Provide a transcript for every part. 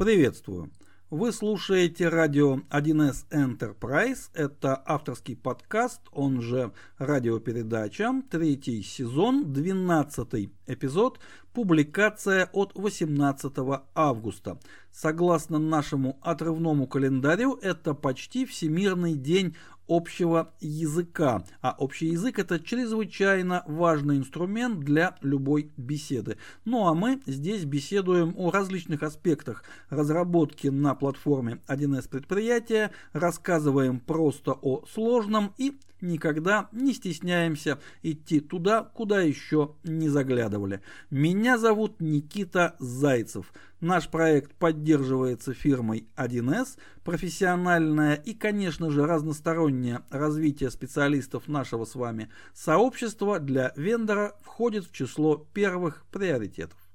Приветствую! Вы слушаете радио 1С Enterprise. Это авторский подкаст, он же радиопередача, третий сезон, 12 эпизод, публикация от 18 августа. Согласно нашему отрывному календарю, это почти Всемирный день общего языка. А общий язык это чрезвычайно важный инструмент для любой беседы. Ну а мы здесь беседуем о различных аспектах разработки на платформе 1С предприятия, рассказываем просто о сложном и никогда не стесняемся идти туда, куда еще не заглядывали. Меня зовут Никита Зайцев. Наш проект поддерживается фирмой 1С. Профессиональное и, конечно же, разностороннее развитие специалистов нашего с вами сообщества для вендора входит в число первых приоритетов.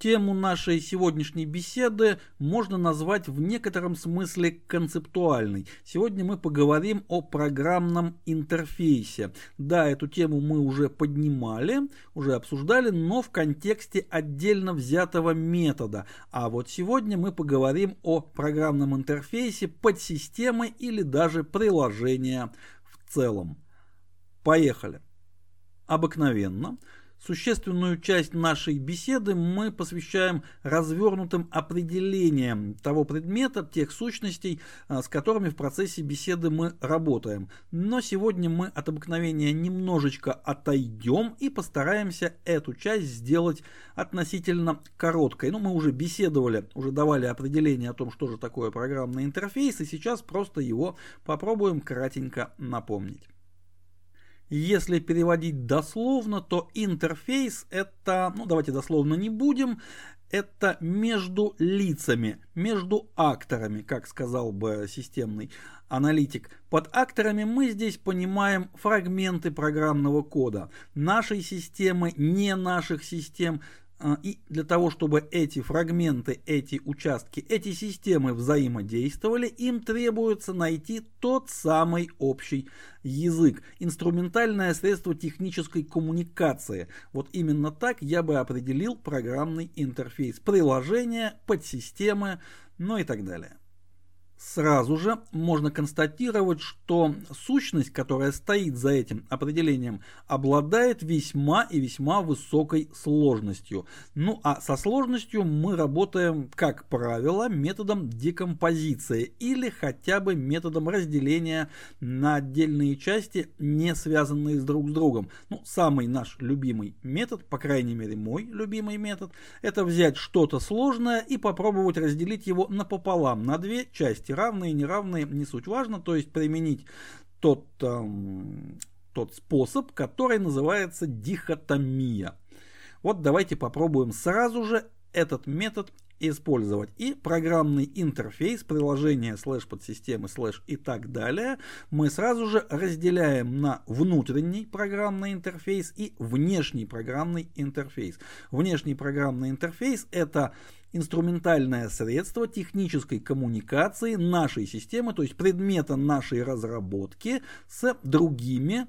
Тему нашей сегодняшней беседы можно назвать в некотором смысле концептуальной. Сегодня мы поговорим о программном интерфейсе. Да, эту тему мы уже поднимали, уже обсуждали, но в контексте отдельно взятого метода. А вот сегодня мы поговорим о программном интерфейсе подсистемы или даже приложения в целом. Поехали. Обыкновенно – Существенную часть нашей беседы мы посвящаем развернутым определениям того предмета, тех сущностей, а, с которыми в процессе беседы мы работаем. Но сегодня мы от обыкновения немножечко отойдем и постараемся эту часть сделать относительно короткой. Ну, мы уже беседовали, уже давали определение о том, что же такое программный интерфейс, и сейчас просто его попробуем кратенько напомнить. Если переводить дословно, то интерфейс это, ну давайте дословно не будем, это между лицами, между акторами, как сказал бы системный аналитик. Под акторами мы здесь понимаем фрагменты программного кода нашей системы, не наших систем, и для того, чтобы эти фрагменты, эти участки, эти системы взаимодействовали, им требуется найти тот самый общий язык, инструментальное средство технической коммуникации. Вот именно так я бы определил программный интерфейс, приложения, подсистемы, ну и так далее. Сразу же можно констатировать, что сущность, которая стоит за этим определением, обладает весьма и весьма высокой сложностью. Ну а со сложностью мы работаем, как правило, методом декомпозиции или хотя бы методом разделения на отдельные части, не связанные с друг с другом. Ну, самый наш любимый метод, по крайней мере мой любимый метод, это взять что-то сложное и попробовать разделить его напополам, на две части части равные, неравные, не суть важно, то есть применить тот, эм, тот способ, который называется дихотомия. Вот давайте попробуем сразу же этот метод использовать. И программный интерфейс, приложение слэш подсистемы слэш и так далее мы сразу же разделяем на внутренний программный интерфейс и внешний программный интерфейс. Внешний программный интерфейс это инструментальное средство технической коммуникации нашей системы, то есть предмета нашей разработки с другими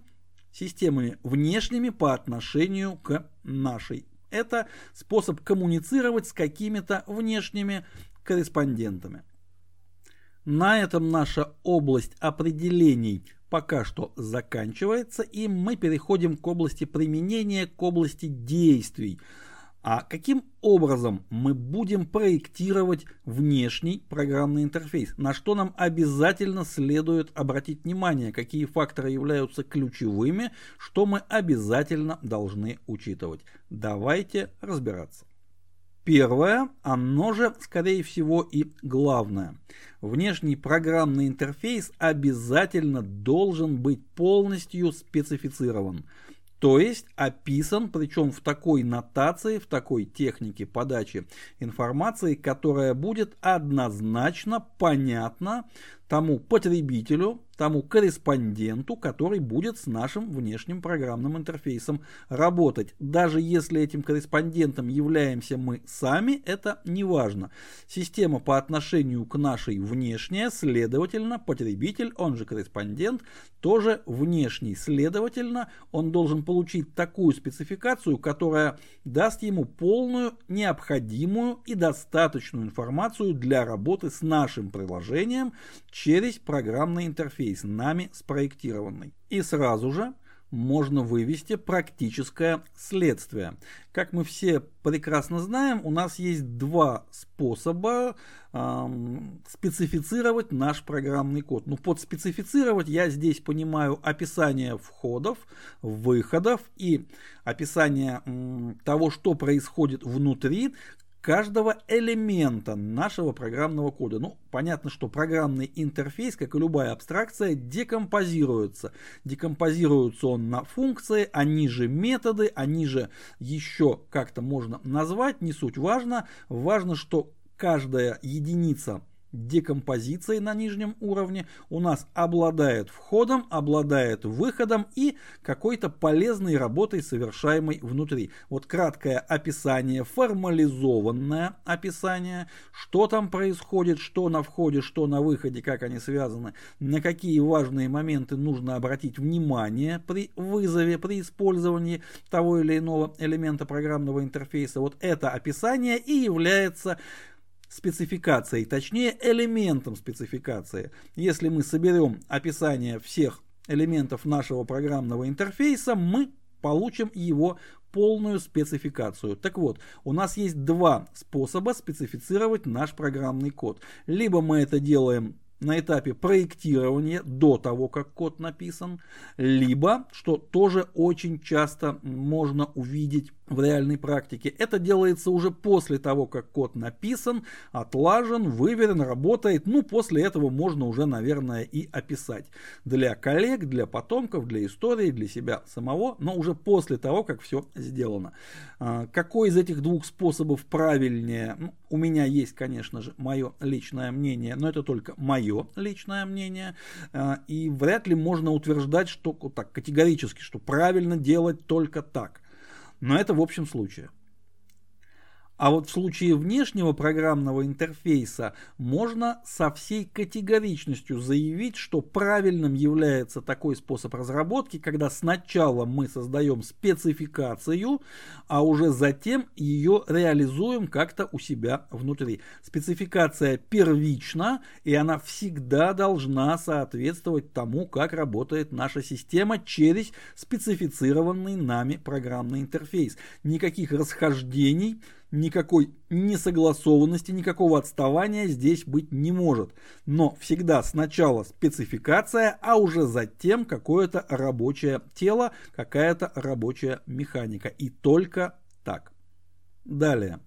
системами внешними по отношению к нашей. Это способ коммуницировать с какими-то внешними корреспондентами. На этом наша область определений пока что заканчивается, и мы переходим к области применения, к области действий – а каким образом мы будем проектировать внешний программный интерфейс? На что нам обязательно следует обратить внимание? Какие факторы являются ключевыми? Что мы обязательно должны учитывать? Давайте разбираться. Первое, оно же, скорее всего, и главное. Внешний программный интерфейс обязательно должен быть полностью специфицирован. То есть описан, причем в такой нотации, в такой технике подачи информации, которая будет однозначно понятна тому потребителю, тому корреспонденту, который будет с нашим внешним программным интерфейсом работать. Даже если этим корреспондентом являемся мы сами, это не важно. Система по отношению к нашей внешняя, следовательно, потребитель, он же корреспондент, тоже внешний. Следовательно, он должен получить такую спецификацию, которая даст ему полную, необходимую и достаточную информацию для работы с нашим приложением через программный интерфейс, нами спроектированный. И сразу же можно вывести практическое следствие. Как мы все прекрасно знаем, у нас есть два способа эм, специфицировать наш программный код. Ну, под специфицировать я здесь понимаю описание входов, выходов и описание эм, того, что происходит внутри, каждого элемента нашего программного кода. Ну, понятно, что программный интерфейс, как и любая абстракция, декомпозируется. Декомпозируется он на функции, они же методы, они же еще как-то можно назвать, не суть важно. Важно, что каждая единица декомпозицией на нижнем уровне у нас обладает входом, обладает выходом и какой-то полезной работой, совершаемой внутри. Вот краткое описание, формализованное описание, что там происходит, что на входе, что на выходе, как они связаны, на какие важные моменты нужно обратить внимание при вызове, при использовании того или иного элемента программного интерфейса. Вот это описание и является спецификацией, точнее элементом спецификации. Если мы соберем описание всех элементов нашего программного интерфейса, мы получим его полную спецификацию. Так вот, у нас есть два способа специфицировать наш программный код. Либо мы это делаем на этапе проектирования до того, как код написан, либо, что тоже очень часто можно увидеть в реальной практике. Это делается уже после того, как код написан, отлажен, выверен, работает. Ну, после этого можно уже, наверное, и описать. Для коллег, для потомков, для истории, для себя самого, но уже после того, как все сделано. А, какой из этих двух способов правильнее? Ну, у меня есть, конечно же, мое личное мнение, но это только мое личное мнение. А, и вряд ли можно утверждать, что так категорически, что правильно делать только так. Но это в общем случае. А вот в случае внешнего программного интерфейса можно со всей категоричностью заявить, что правильным является такой способ разработки, когда сначала мы создаем спецификацию, а уже затем ее реализуем как-то у себя внутри. Спецификация первична, и она всегда должна соответствовать тому, как работает наша система через специфицированный нами программный интерфейс. Никаких расхождений, никакой несогласованности, никакого отставания здесь быть не может. Но всегда сначала спецификация, а уже затем какое-то рабочее тело, какая-то рабочая механика. И только так. Далее.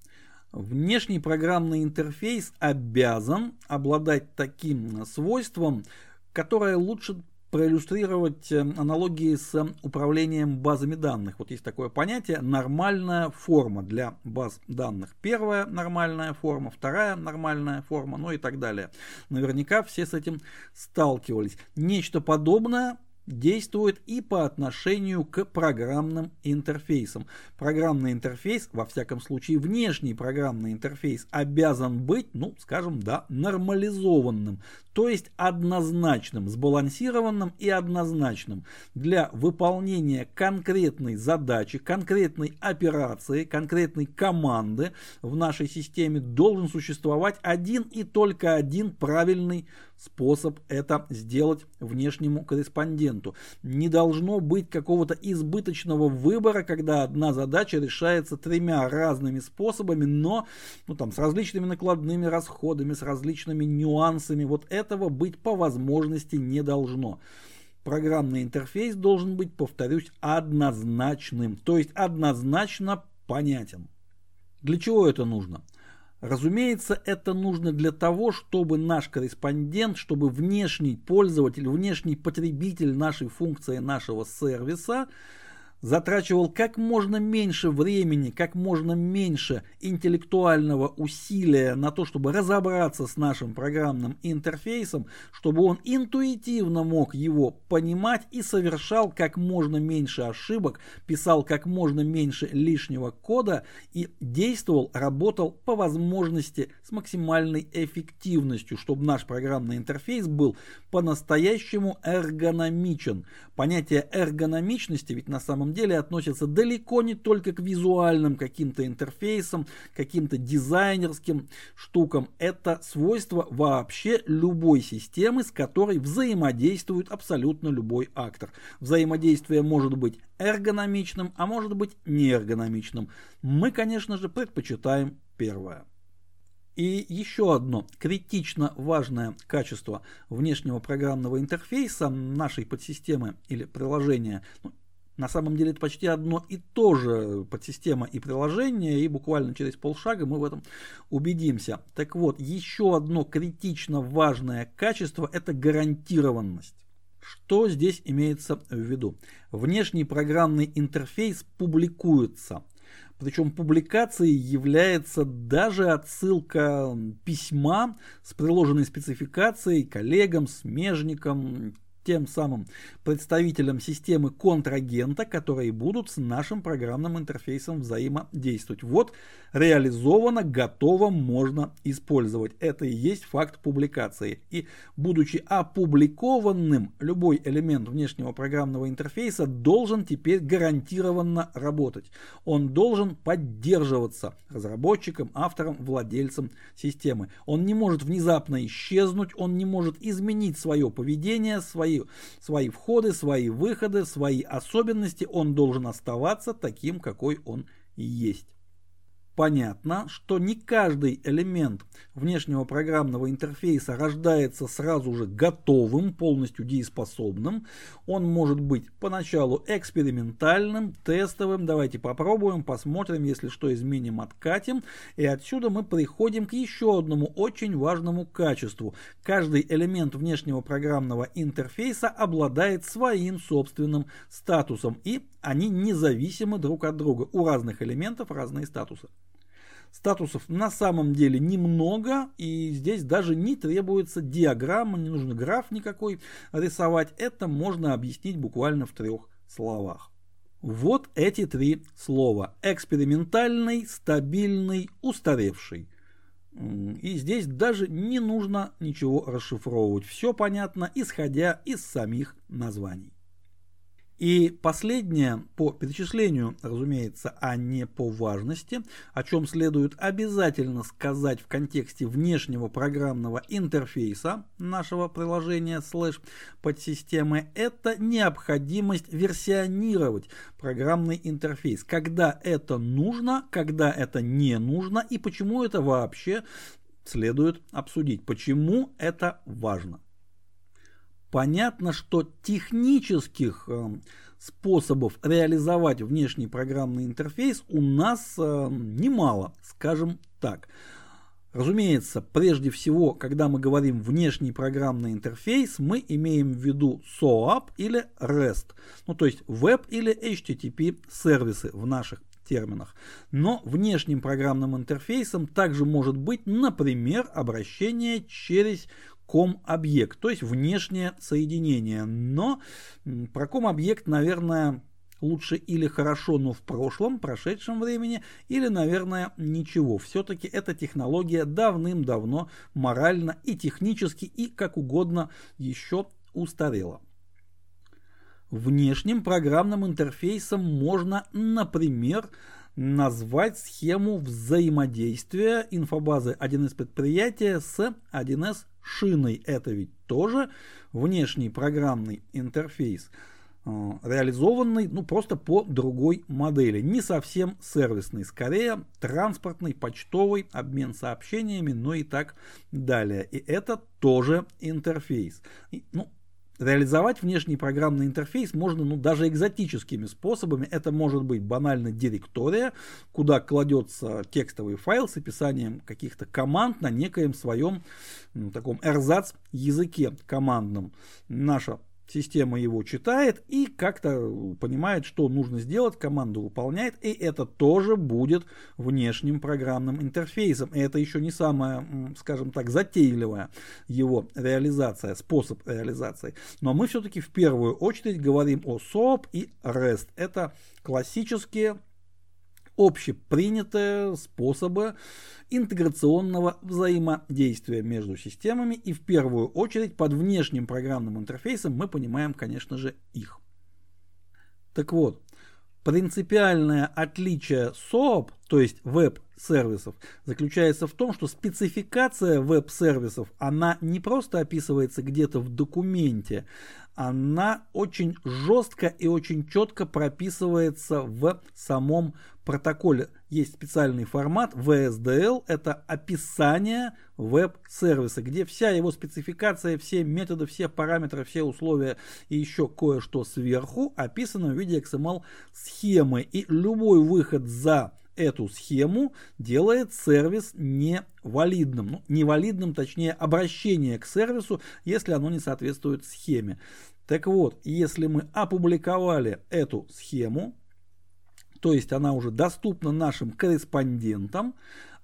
Внешний программный интерфейс обязан обладать таким свойством, которое лучше проиллюстрировать э, аналогии с управлением базами данных. Вот есть такое понятие нормальная форма для баз данных. Первая нормальная форма, вторая нормальная форма, ну и так далее. Наверняка все с этим сталкивались. Нечто подобное действует и по отношению к программным интерфейсам. Программный интерфейс, во всяком случае внешний программный интерфейс, обязан быть, ну, скажем, да, нормализованным, то есть однозначным, сбалансированным и однозначным для выполнения конкретной задачи, конкретной операции, конкретной команды в нашей системе должен существовать один и только один правильный способ это сделать внешнему корреспонденту. Не должно быть какого-то избыточного выбора, когда одна задача решается тремя разными способами, но ну, там, с различными накладными расходами, с различными нюансами. Вот этого быть по возможности не должно. Программный интерфейс должен быть, повторюсь, однозначным, то есть однозначно понятен. Для чего это нужно? Разумеется, это нужно для того, чтобы наш корреспондент, чтобы внешний пользователь, внешний потребитель нашей функции, нашего сервиса затрачивал как можно меньше времени, как можно меньше интеллектуального усилия на то, чтобы разобраться с нашим программным интерфейсом, чтобы он интуитивно мог его понимать и совершал как можно меньше ошибок, писал как можно меньше лишнего кода и действовал, работал по возможности с максимальной эффективностью, чтобы наш программный интерфейс был по-настоящему эргономичен. Понятие эргономичности ведь на самом деле относится далеко не только к визуальным каким-то интерфейсам, каким-то дизайнерским штукам. Это свойство вообще любой системы, с которой взаимодействует абсолютно любой актор. Взаимодействие может быть эргономичным, а может быть неэргономичным. Мы, конечно же, предпочитаем первое. И еще одно критично важное качество внешнего программного интерфейса нашей подсистемы или приложения, ну, на самом деле это почти одно и то же подсистема и приложение, и буквально через полшага мы в этом убедимся. Так вот, еще одно критично важное качество – это гарантированность. Что здесь имеется в виду? Внешний программный интерфейс публикуется – причем публикацией является даже отсылка письма с приложенной спецификацией коллегам, смежникам, тем самым представителям системы контрагента, которые будут с нашим программным интерфейсом взаимодействовать. Вот реализовано, готово, можно использовать. Это и есть факт публикации. И будучи опубликованным, любой элемент внешнего программного интерфейса должен теперь гарантированно работать. Он должен поддерживаться разработчиком, автором, владельцем системы. Он не может внезапно исчезнуть, он не может изменить свое поведение, свои свои, свои входы, свои выходы, свои особенности, он должен оставаться таким, какой он есть. Понятно, что не каждый элемент внешнего программного интерфейса рождается сразу же готовым, полностью дееспособным. Он может быть поначалу экспериментальным, тестовым. Давайте попробуем, посмотрим, если что изменим, откатим. И отсюда мы приходим к еще одному очень важному качеству. Каждый элемент внешнего программного интерфейса обладает своим собственным статусом и они независимы друг от друга. У разных элементов разные статусы. Статусов на самом деле немного, и здесь даже не требуется диаграмма, не нужно граф никакой рисовать. Это можно объяснить буквально в трех словах. Вот эти три слова. Экспериментальный, стабильный, устаревший. И здесь даже не нужно ничего расшифровывать. Все понятно, исходя из самих названий. И последнее по перечислению, разумеется, а не по важности, о чем следует обязательно сказать в контексте внешнего программного интерфейса нашего приложения слэш подсистемы, это необходимость версионировать программный интерфейс. Когда это нужно, когда это не нужно и почему это вообще следует обсудить. Почему это важно. Понятно, что технических э, способов реализовать внешний программный интерфейс у нас э, немало, скажем так. Разумеется, прежде всего, когда мы говорим внешний программный интерфейс, мы имеем в виду SOAP или REST, ну то есть Web или HTTP сервисы в наших терминах. Но внешним программным интерфейсом также может быть, например, обращение через ком-объект, то есть внешнее соединение. Но про ком-объект, наверное, лучше или хорошо, но в прошлом, прошедшем времени, или, наверное, ничего. Все-таки эта технология давным-давно морально и технически, и как угодно еще устарела. Внешним программным интерфейсом можно, например, назвать схему взаимодействия инфобазы 1С предприятия с 1С шиной. Это ведь тоже внешний программный интерфейс, э, реализованный ну, просто по другой модели. Не совсем сервисный, скорее транспортный, почтовый, обмен сообщениями, ну и так далее. И это тоже интерфейс. И, ну, Реализовать внешний программный интерфейс можно ну, даже экзотическими способами. Это может быть банально директория, куда кладется текстовый файл с описанием каких-то команд на некоем своем ну, таком эрзац языке командном. Наша Система его читает и как-то понимает, что нужно сделать, команду выполняет, и это тоже будет внешним программным интерфейсом. И это еще не самая, скажем так, затейливая его реализация, способ реализации. Но мы все-таки в первую очередь говорим о SOAP и REST. Это классические общепринятые способы интеграционного взаимодействия между системами и в первую очередь под внешним программным интерфейсом мы понимаем, конечно же, их. Так вот, принципиальное отличие SOAP, то есть веб-сервисов, заключается в том, что спецификация веб-сервисов, она не просто описывается где-то в документе, она очень жестко и очень четко прописывается в самом протоколе. Есть специальный формат VSDL, это описание веб-сервиса, где вся его спецификация, все методы, все параметры, все условия и еще кое-что сверху описано в виде XML схемы. И любой выход за эту схему делает сервис невалидным. Ну, невалидным, точнее, обращение к сервису, если оно не соответствует схеме. Так вот, если мы опубликовали эту схему, то есть она уже доступна нашим корреспондентам,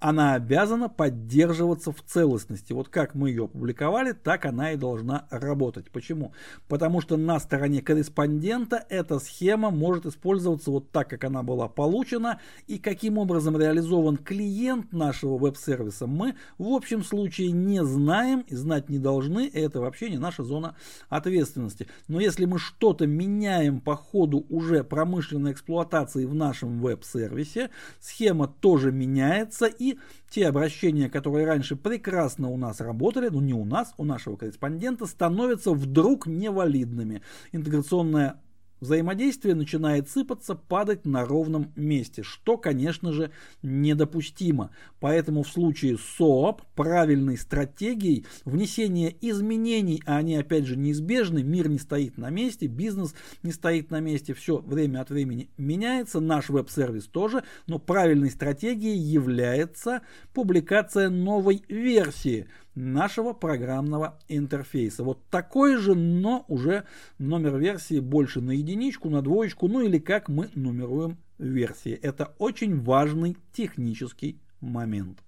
она обязана поддерживаться в целостности. Вот как мы ее опубликовали, так она и должна работать. Почему? Потому что на стороне корреспондента эта схема может использоваться вот так, как она была получена, и каким образом реализован клиент нашего веб-сервиса, мы в общем случае не знаем и знать не должны, и это вообще не наша зона ответственности. Но если мы что-то меняем по ходу уже промышленной эксплуатации в нашем веб-сервисе, схема тоже меняется и те обращения, которые раньше прекрасно у нас работали, ну не у нас, у нашего корреспондента, становятся вдруг невалидными. Интеграционная взаимодействие начинает сыпаться, падать на ровном месте, что, конечно же, недопустимо. Поэтому в случае СОАП правильной стратегией внесения изменений, а они опять же неизбежны, мир не стоит на месте, бизнес не стоит на месте, все время от времени меняется, наш веб-сервис тоже, но правильной стратегией является публикация новой версии нашего программного интерфейса. Вот такой же, но уже номер версии больше на единичку, на двоечку, ну или как мы нумеруем версии. Это очень важный технический момент.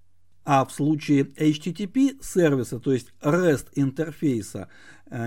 А в случае HTTP сервиса, то есть REST интерфейса,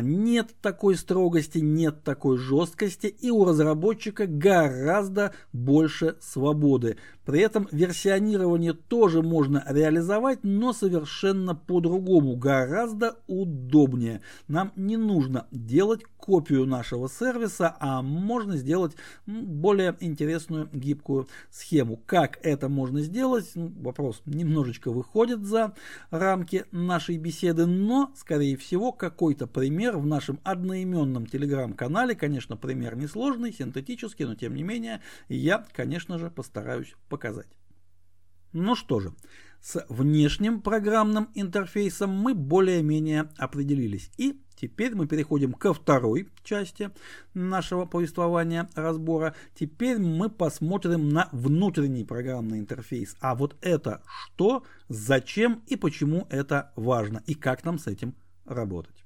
нет такой строгости, нет такой жесткости, и у разработчика гораздо больше свободы. При этом версионирование тоже можно реализовать, но совершенно по-другому, гораздо удобнее. Нам не нужно делать копию нашего сервиса, а можно сделать более интересную гибкую схему. Как это можно сделать? Ну, вопрос немножечко выходит за рамки нашей беседы, но, скорее всего, какой-то пример в нашем одноименном телеграм-канале, конечно, пример несложный, синтетический, но тем не менее, я, конечно же, постараюсь показать. Ну что же, с внешним программным интерфейсом мы более-менее определились. И теперь мы переходим ко второй части нашего повествования, разбора. Теперь мы посмотрим на внутренний программный интерфейс. А вот это что, зачем и почему это важно, и как нам с этим работать.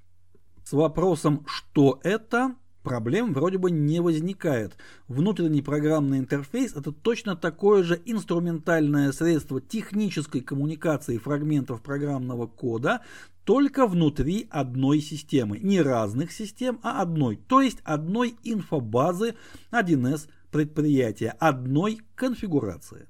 С вопросом «что это?» проблем вроде бы не возникает. Внутренний программный интерфейс это точно такое же инструментальное средство технической коммуникации фрагментов программного кода, только внутри одной системы. Не разных систем, а одной. То есть одной инфобазы 1С предприятия, одной конфигурации.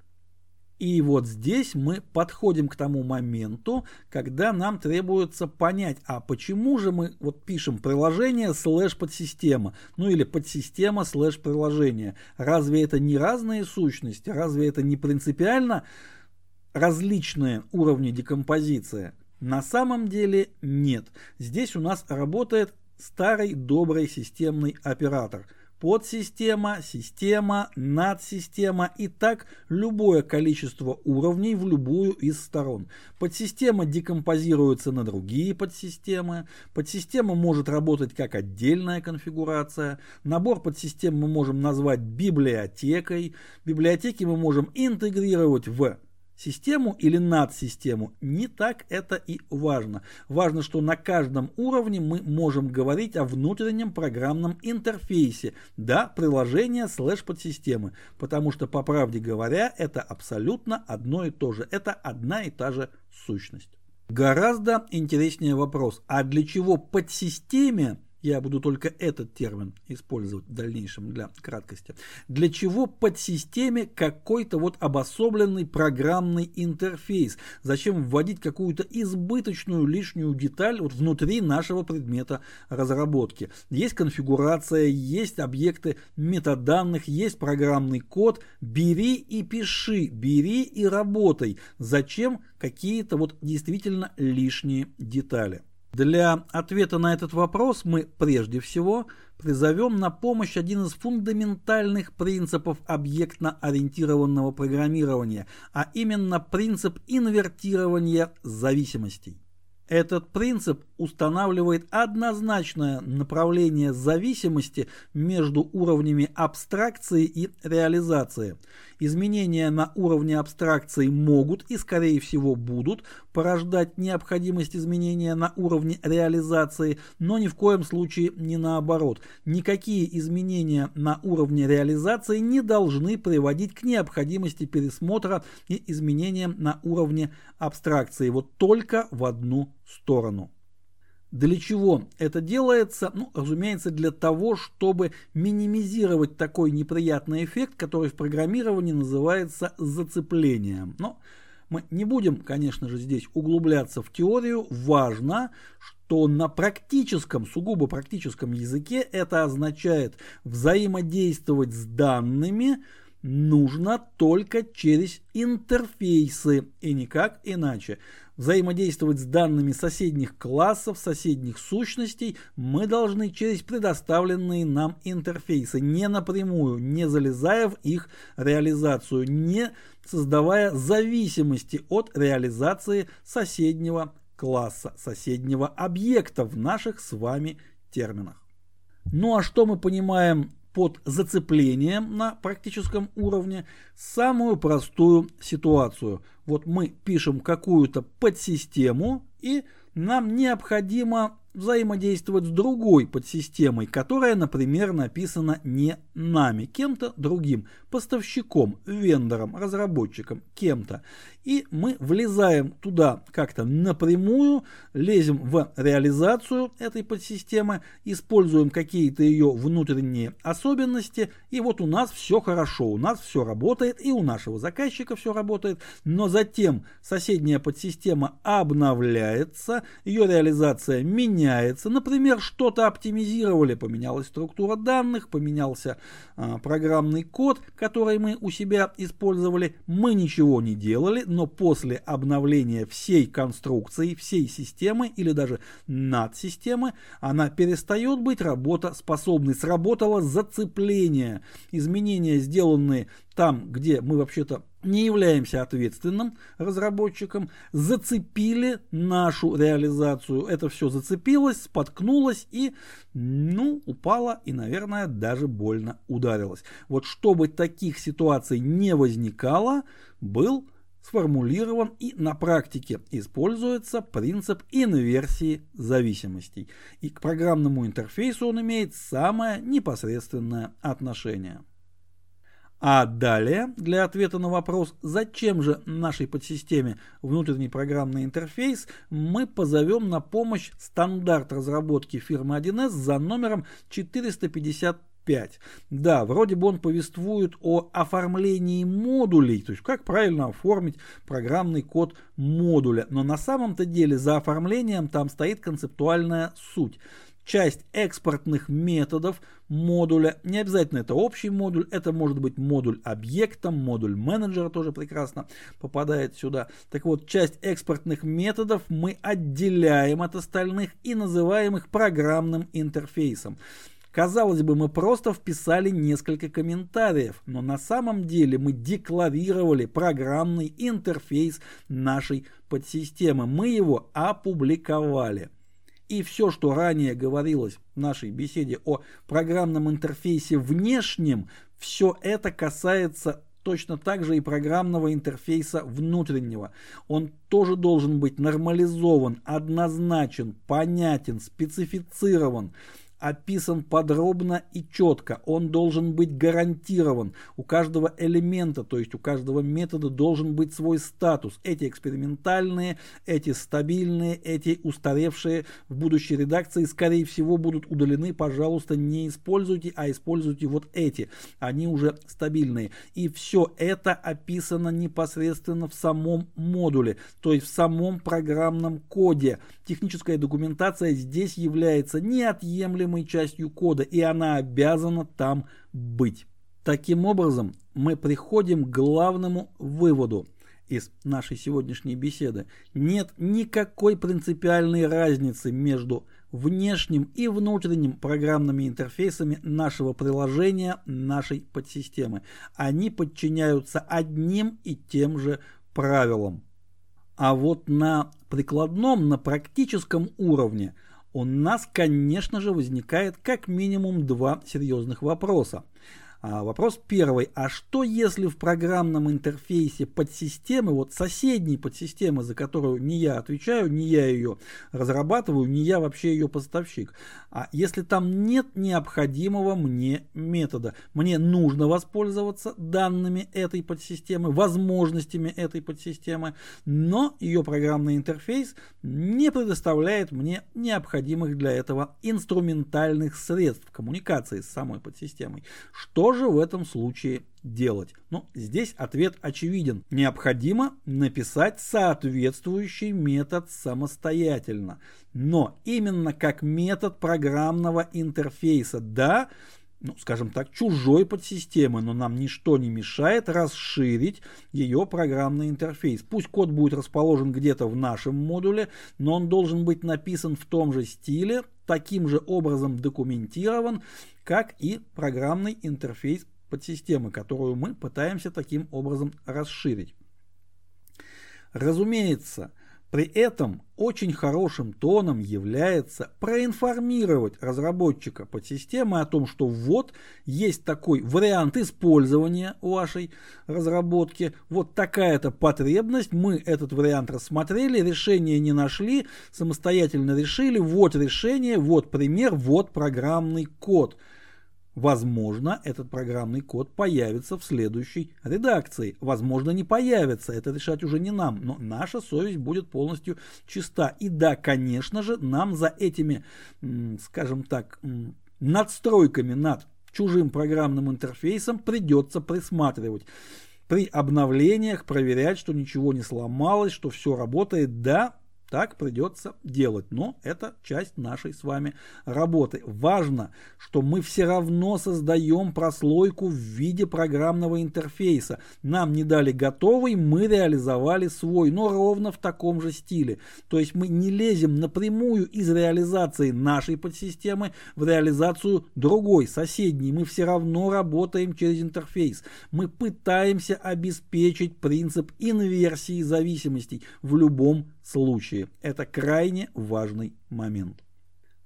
И вот здесь мы подходим к тому моменту, когда нам требуется понять, а почему же мы вот пишем приложение слэш подсистема, ну или подсистема слэш приложение. Разве это не разные сущности? Разве это не принципиально различные уровни декомпозиции? На самом деле нет. Здесь у нас работает старый добрый системный оператор – подсистема, система, надсистема и так любое количество уровней в любую из сторон. Подсистема декомпозируется на другие подсистемы. Подсистема может работать как отдельная конфигурация. Набор подсистем мы можем назвать библиотекой. Библиотеки мы можем интегрировать в систему или над систему, не так это и важно. Важно, что на каждом уровне мы можем говорить о внутреннем программном интерфейсе, да, приложения слэш подсистемы, потому что, по правде говоря, это абсолютно одно и то же, это одна и та же сущность. Гораздо интереснее вопрос, а для чего подсистеме я буду только этот термин использовать в дальнейшем для краткости. Для чего подсистеме какой-то вот обособленный программный интерфейс? Зачем вводить какую-то избыточную лишнюю деталь вот внутри нашего предмета разработки? Есть конфигурация, есть объекты метаданных, есть программный код. Бери и пиши, бери и работай. Зачем какие-то вот действительно лишние детали? Для ответа на этот вопрос мы прежде всего призовем на помощь один из фундаментальных принципов объектно-ориентированного программирования, а именно принцип инвертирования зависимостей. Этот принцип устанавливает однозначное направление зависимости между уровнями абстракции и реализации. Изменения на уровне абстракции могут и, скорее всего, будут порождать необходимость изменения на уровне реализации, но ни в коем случае не наоборот. Никакие изменения на уровне реализации не должны приводить к необходимости пересмотра и изменениям на уровне абстракции. Вот только в одну сторону. Для чего это делается? Ну, разумеется, для того, чтобы минимизировать такой неприятный эффект, который в программировании называется зацеплением. Но мы не будем, конечно же, здесь углубляться в теорию. Важно, что на практическом, сугубо практическом языке это означает взаимодействовать с данными нужно только через интерфейсы и никак иначе взаимодействовать с данными соседних классов, соседних сущностей мы должны через предоставленные нам интерфейсы, не напрямую, не залезая в их реализацию, не создавая зависимости от реализации соседнего класса, соседнего объекта в наших с вами терминах. Ну а что мы понимаем под зацеплением на практическом уровне самую простую ситуацию. Вот мы пишем какую-то подсистему и нам необходимо взаимодействовать с другой подсистемой, которая, например, написана не нами, кем-то другим, поставщиком, вендором, разработчиком, кем-то. И мы влезаем туда как-то напрямую, лезем в реализацию этой подсистемы, используем какие-то ее внутренние особенности, и вот у нас все хорошо, у нас все работает, и у нашего заказчика все работает, но затем соседняя подсистема обновляется, ее реализация меняется, например, что-то оптимизировали, поменялась структура данных, поменялся а, программный код, который мы у себя использовали, мы ничего не делали, но после обновления всей конструкции, всей системы или даже надсистемы, она перестает быть работоспособной. Сработало зацепление. Изменения, сделанные там, где мы вообще-то не являемся ответственным разработчиком, зацепили нашу реализацию. Это все зацепилось, споткнулось и, ну, упало и, наверное, даже больно ударилось. Вот чтобы таких ситуаций не возникало, был сформулирован и на практике используется принцип инверсии зависимостей. И к программному интерфейсу он имеет самое непосредственное отношение. А далее, для ответа на вопрос, зачем же нашей подсистеме внутренний программный интерфейс, мы позовем на помощь стандарт разработки фирмы 1С за номером 455. Да, вроде бы он повествует о оформлении модулей, то есть как правильно оформить программный код модуля. Но на самом-то деле за оформлением там стоит концептуальная суть часть экспортных методов модуля. Не обязательно это общий модуль, это может быть модуль объекта, модуль менеджера тоже прекрасно попадает сюда. Так вот, часть экспортных методов мы отделяем от остальных и называем их программным интерфейсом. Казалось бы, мы просто вписали несколько комментариев, но на самом деле мы декларировали программный интерфейс нашей подсистемы. Мы его опубликовали. И все, что ранее говорилось в нашей беседе о программном интерфейсе внешнем, все это касается точно так же и программного интерфейса внутреннего. Он тоже должен быть нормализован, однозначен, понятен, специфицирован описан подробно и четко. Он должен быть гарантирован. У каждого элемента, то есть у каждого метода должен быть свой статус. Эти экспериментальные, эти стабильные, эти устаревшие в будущей редакции, скорее всего, будут удалены. Пожалуйста, не используйте, а используйте вот эти. Они уже стабильные. И все это описано непосредственно в самом модуле, то есть в самом программном коде. Техническая документация здесь является неотъемлемой неотъемлемой частью кода, и она обязана там быть. Таким образом, мы приходим к главному выводу из нашей сегодняшней беседы. Нет никакой принципиальной разницы между внешним и внутренним программными интерфейсами нашего приложения, нашей подсистемы. Они подчиняются одним и тем же правилам. А вот на прикладном, на практическом уровне – у нас, конечно же, возникает как минимум два серьезных вопроса. А, вопрос первый. А что если в программном интерфейсе подсистемы, вот соседней подсистемы, за которую не я отвечаю, не я ее разрабатываю, не я вообще ее поставщик, а если там нет необходимого мне метода, мне нужно воспользоваться данными этой подсистемы, возможностями этой подсистемы, но ее программный интерфейс не предоставляет мне необходимых для этого инструментальных средств коммуникации с самой подсистемой. Что что же в этом случае делать? Ну, здесь ответ очевиден. Необходимо написать соответствующий метод самостоятельно. Но именно как метод программного интерфейса. Да, ну, скажем так, чужой подсистемы, но нам ничто не мешает расширить ее программный интерфейс. Пусть код будет расположен где-то в нашем модуле, но он должен быть написан в том же стиле, таким же образом документирован, как и программный интерфейс подсистемы, которую мы пытаемся таким образом расширить. Разумеется, при этом очень хорошим тоном является проинформировать разработчика подсистемы о том, что вот есть такой вариант использования вашей разработки, вот такая-то потребность, мы этот вариант рассмотрели, решение не нашли, самостоятельно решили, вот решение, вот пример, вот программный код – Возможно, этот программный код появится в следующей редакции. Возможно, не появится. Это решать уже не нам. Но наша совесть будет полностью чиста. И да, конечно же, нам за этими, скажем так, надстройками над чужим программным интерфейсом придется присматривать. При обновлениях проверять, что ничего не сломалось, что все работает. Да, так придется делать, но это часть нашей с вами работы. Важно, что мы все равно создаем прослойку в виде программного интерфейса. Нам не дали готовый, мы реализовали свой, но ровно в таком же стиле. То есть мы не лезем напрямую из реализации нашей подсистемы в реализацию другой, соседней. Мы все равно работаем через интерфейс. Мы пытаемся обеспечить принцип инверсии зависимостей в любом случае. Это крайне важный момент.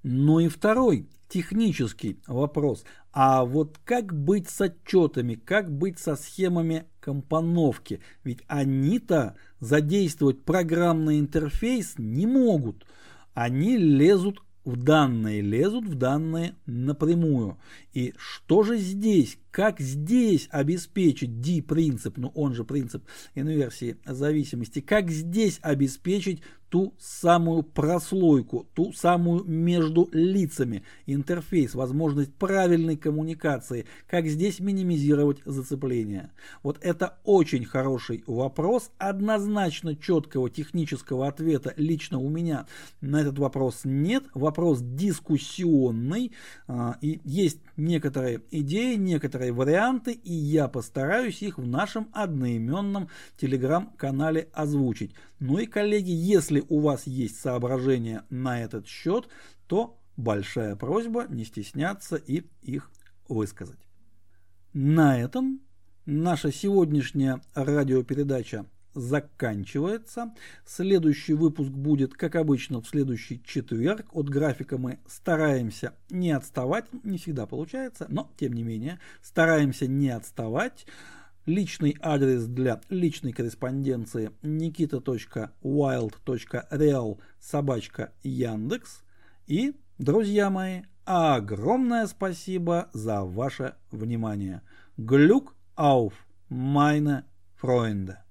Ну и второй технический вопрос. А вот как быть с отчетами, как быть со схемами компоновки? Ведь они-то задействовать программный интерфейс не могут. Они лезут в данные, лезут в данные напрямую. И что же здесь? Как здесь обеспечить D-принцип, ну он же принцип инверсии зависимости, как здесь обеспечить ту самую прослойку, ту самую между лицами, интерфейс, возможность правильной коммуникации, как здесь минимизировать зацепление. Вот это очень хороший вопрос, однозначно четкого технического ответа лично у меня на этот вопрос нет, вопрос дискуссионный, а, и есть некоторые идеи, некоторые варианты, и я постараюсь их в нашем одноименном телеграм-канале озвучить. Ну и, коллеги, если у вас есть соображения на этот счет, то большая просьба не стесняться и их высказать. На этом наша сегодняшняя радиопередача заканчивается. Следующий выпуск будет, как обычно, в следующий четверг. От графика мы стараемся не отставать. Не всегда получается, но тем не менее стараемся не отставать. Личный адрес для личной корреспонденции nikita.wild.real собачка Яндекс. И, друзья мои, огромное спасибо за ваше внимание. Глюк auf meine Freunde.